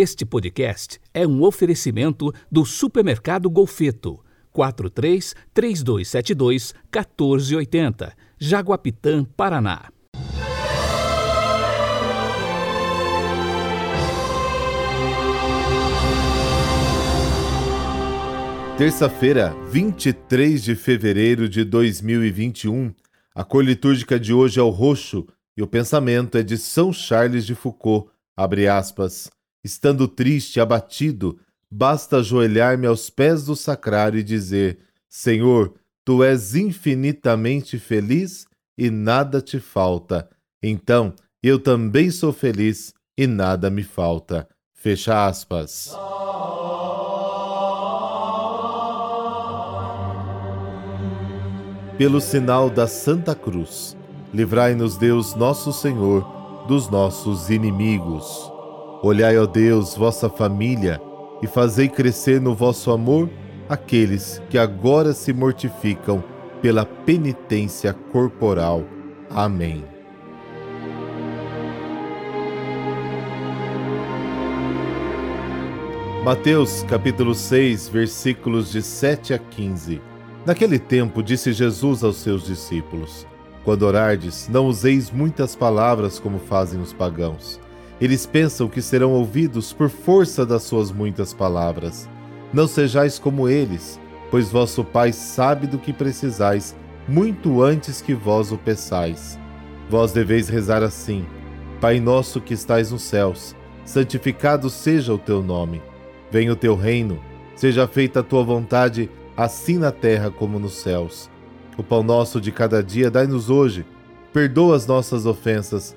Este podcast é um oferecimento do Supermercado Golfeto. 43 3272 1480, Jaguapitã, Paraná. Terça-feira, 23 de fevereiro de 2021. A cor litúrgica de hoje é o roxo e o pensamento é de São Charles de Foucault. Abre aspas. Estando triste, abatido, basta ajoelhar-me aos pés do sacrário e dizer: Senhor, tu és infinitamente feliz e nada te falta. Então eu também sou feliz e nada me falta. Fecha aspas. Pelo sinal da Santa Cruz, livrai-nos Deus nosso Senhor dos nossos inimigos. Olhai, ó Deus, vossa família e fazei crescer no vosso amor aqueles que agora se mortificam pela penitência corporal. Amém. Mateus capítulo 6, versículos de 7 a 15. Naquele tempo disse Jesus aos seus discípulos: Quando orardes, não useis muitas palavras como fazem os pagãos eles pensam que serão ouvidos por força das suas muitas palavras. Não sejais como eles, pois vosso Pai sabe do que precisais muito antes que vós o peçais. Vós deveis rezar assim: Pai nosso que estais nos céus, santificado seja o teu nome. Venha o teu reino, seja feita a tua vontade, assim na terra como nos céus. O pão nosso de cada dia dai-nos hoje. Perdoa as nossas ofensas,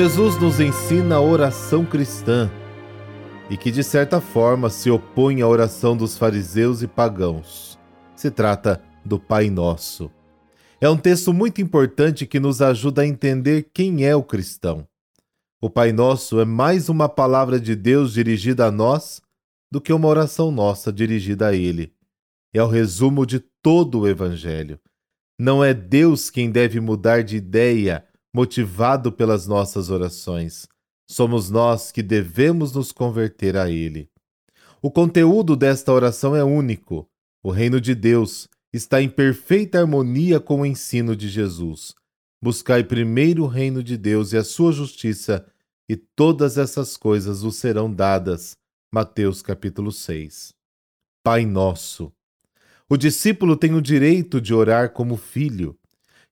Jesus nos ensina a oração cristã e que, de certa forma, se opõe à oração dos fariseus e pagãos. Se trata do Pai Nosso. É um texto muito importante que nos ajuda a entender quem é o cristão. O Pai Nosso é mais uma palavra de Deus dirigida a nós do que uma oração nossa dirigida a Ele. É o resumo de todo o Evangelho. Não é Deus quem deve mudar de ideia motivado pelas nossas orações. Somos nós que devemos nos converter a Ele. O conteúdo desta oração é único. O reino de Deus está em perfeita harmonia com o ensino de Jesus. Buscai primeiro o reino de Deus e a sua justiça, e todas essas coisas vos serão dadas. Mateus capítulo 6. Pai nosso. O discípulo tem o direito de orar como filho.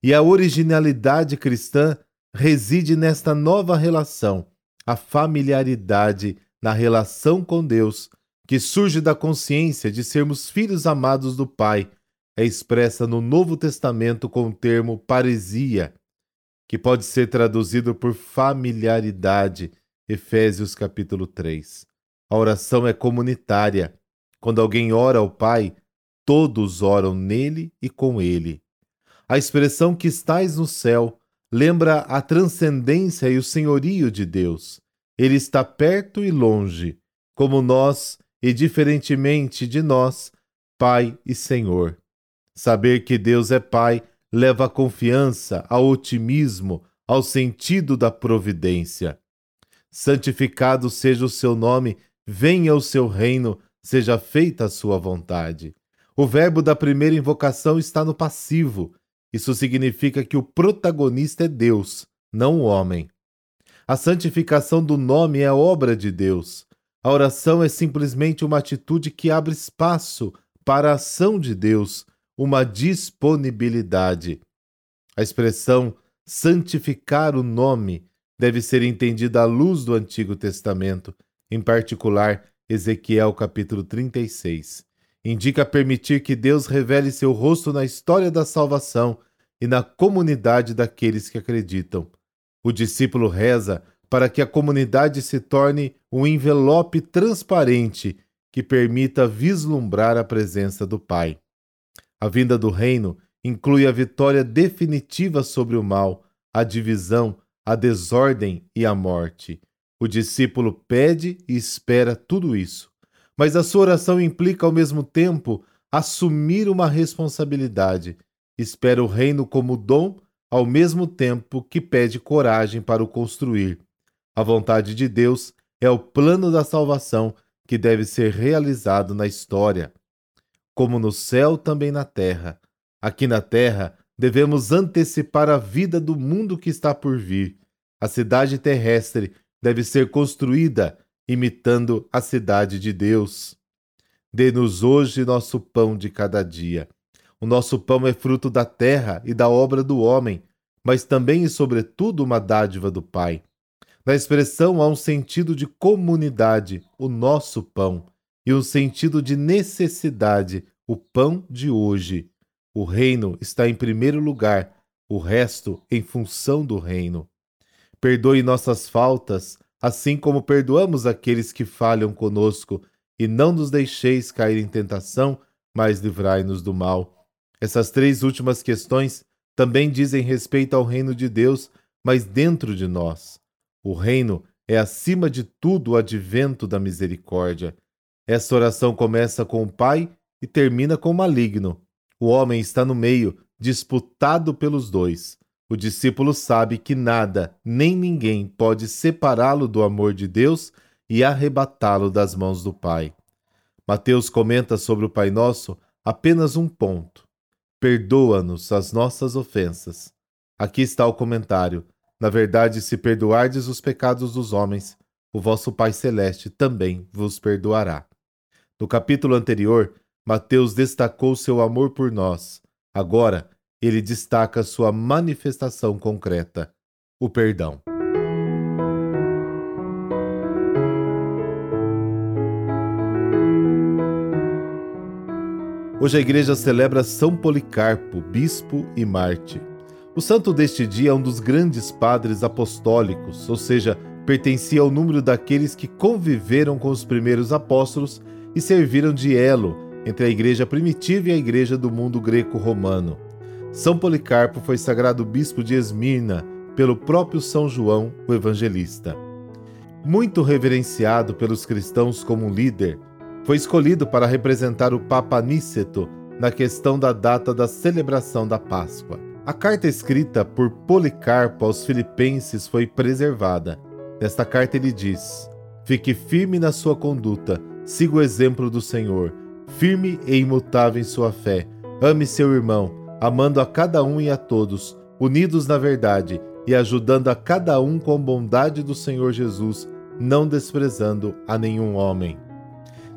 E a originalidade cristã reside nesta nova relação, a familiaridade na relação com Deus, que surge da consciência de sermos filhos amados do Pai, é expressa no Novo Testamento com o termo paresia, que pode ser traduzido por familiaridade, Efésios capítulo 3. A oração é comunitária. Quando alguém ora ao Pai, todos oram nele e com ele. A expressão que estais no céu lembra a transcendência e o senhorio de Deus. Ele está perto e longe, como nós e diferentemente de nós, Pai e Senhor. Saber que Deus é Pai leva a confiança, ao otimismo, ao sentido da providência. Santificado seja o seu nome, venha o seu reino, seja feita a sua vontade. O verbo da primeira invocação está no passivo isso significa que o protagonista é Deus, não o homem. A santificação do nome é obra de Deus. A oração é simplesmente uma atitude que abre espaço para a ação de Deus, uma disponibilidade. A expressão santificar o nome deve ser entendida à luz do Antigo Testamento, em particular Ezequiel capítulo 36. Indica permitir que Deus revele seu rosto na história da salvação e na comunidade daqueles que acreditam. O discípulo reza para que a comunidade se torne um envelope transparente que permita vislumbrar a presença do Pai. A vinda do reino inclui a vitória definitiva sobre o mal, a divisão, a desordem e a morte. O discípulo pede e espera tudo isso, mas a sua oração implica ao mesmo tempo assumir uma responsabilidade. Espera o reino como dom, ao mesmo tempo que pede coragem para o construir. A vontade de Deus é o plano da salvação que deve ser realizado na história. Como no céu, também na terra. Aqui na terra, devemos antecipar a vida do mundo que está por vir. A cidade terrestre deve ser construída imitando a cidade de Deus. Dê-nos hoje nosso pão de cada dia. O nosso pão é fruto da terra e da obra do homem, mas também e sobretudo uma dádiva do Pai. Na expressão há um sentido de comunidade, o nosso pão, e um sentido de necessidade, o pão de hoje. O reino está em primeiro lugar, o resto em função do reino. Perdoe nossas faltas, assim como perdoamos aqueles que falham conosco, e não nos deixeis cair em tentação, mas livrai-nos do mal. Essas três últimas questões também dizem respeito ao reino de Deus, mas dentro de nós. O reino é acima de tudo o advento da misericórdia. Essa oração começa com o Pai e termina com o maligno. O homem está no meio, disputado pelos dois. O discípulo sabe que nada, nem ninguém pode separá-lo do amor de Deus e arrebatá-lo das mãos do Pai. Mateus comenta sobre o Pai Nosso apenas um ponto: Perdoa-nos as nossas ofensas. Aqui está o comentário. Na verdade, se perdoardes os pecados dos homens, o vosso Pai Celeste também vos perdoará. No capítulo anterior, Mateus destacou seu amor por nós. Agora, ele destaca sua manifestação concreta, o perdão. Hoje a igreja celebra São Policarpo, bispo e mártir. O santo deste dia é um dos grandes padres apostólicos, ou seja, pertencia ao número daqueles que conviveram com os primeiros apóstolos e serviram de elo entre a igreja primitiva e a igreja do mundo greco-romano. São Policarpo foi sagrado bispo de Esmirna pelo próprio São João, o evangelista. Muito reverenciado pelos cristãos como líder, foi escolhido para representar o Papa Níceto na questão da data da celebração da Páscoa. A carta escrita por Policarpo aos Filipenses foi preservada. Nesta carta ele diz: Fique firme na sua conduta, siga o exemplo do Senhor, firme e imutável em sua fé. Ame seu irmão, amando a cada um e a todos, unidos na verdade e ajudando a cada um com a bondade do Senhor Jesus, não desprezando a nenhum homem.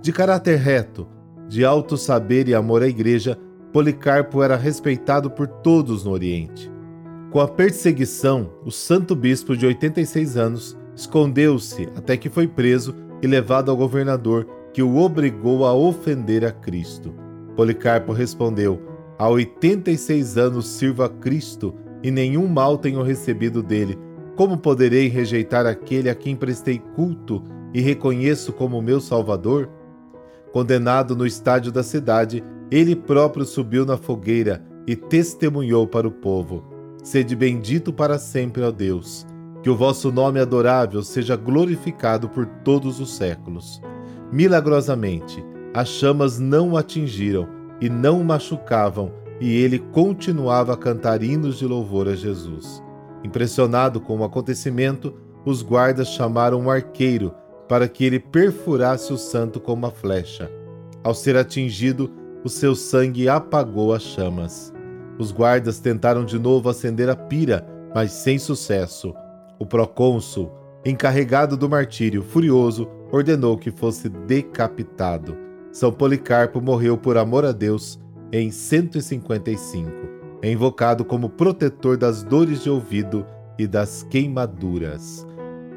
De caráter reto, de alto saber e amor à Igreja, Policarpo era respeitado por todos no Oriente. Com a perseguição, o santo bispo de 86 anos escondeu-se até que foi preso e levado ao governador, que o obrigou a ofender a Cristo. Policarpo respondeu: Há 86 anos sirvo a Cristo e nenhum mal tenho recebido dele. Como poderei rejeitar aquele a quem prestei culto e reconheço como meu Salvador? Condenado no estádio da cidade, ele próprio subiu na fogueira e testemunhou para o povo: Sede bendito para sempre, ó Deus. Que o vosso nome adorável seja glorificado por todos os séculos. Milagrosamente, as chamas não o atingiram e não o machucavam, e ele continuava a cantar hinos de louvor a Jesus. Impressionado com o acontecimento, os guardas chamaram um arqueiro para que ele perfurasse o santo com uma flecha. Ao ser atingido, o seu sangue apagou as chamas. Os guardas tentaram de novo acender a pira, mas sem sucesso. O procônsul, encarregado do martírio, furioso, ordenou que fosse decapitado. São Policarpo morreu por amor a Deus em 155. É invocado como protetor das dores de ouvido e das queimaduras.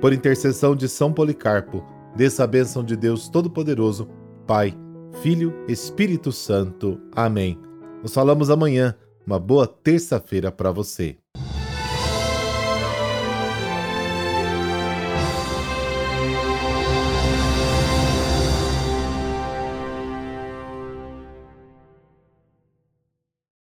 Por intercessão de São Policarpo, desça a bênção de Deus Todo-Poderoso, Pai, Filho, Espírito Santo. Amém. Nos falamos amanhã. Uma boa terça-feira para você.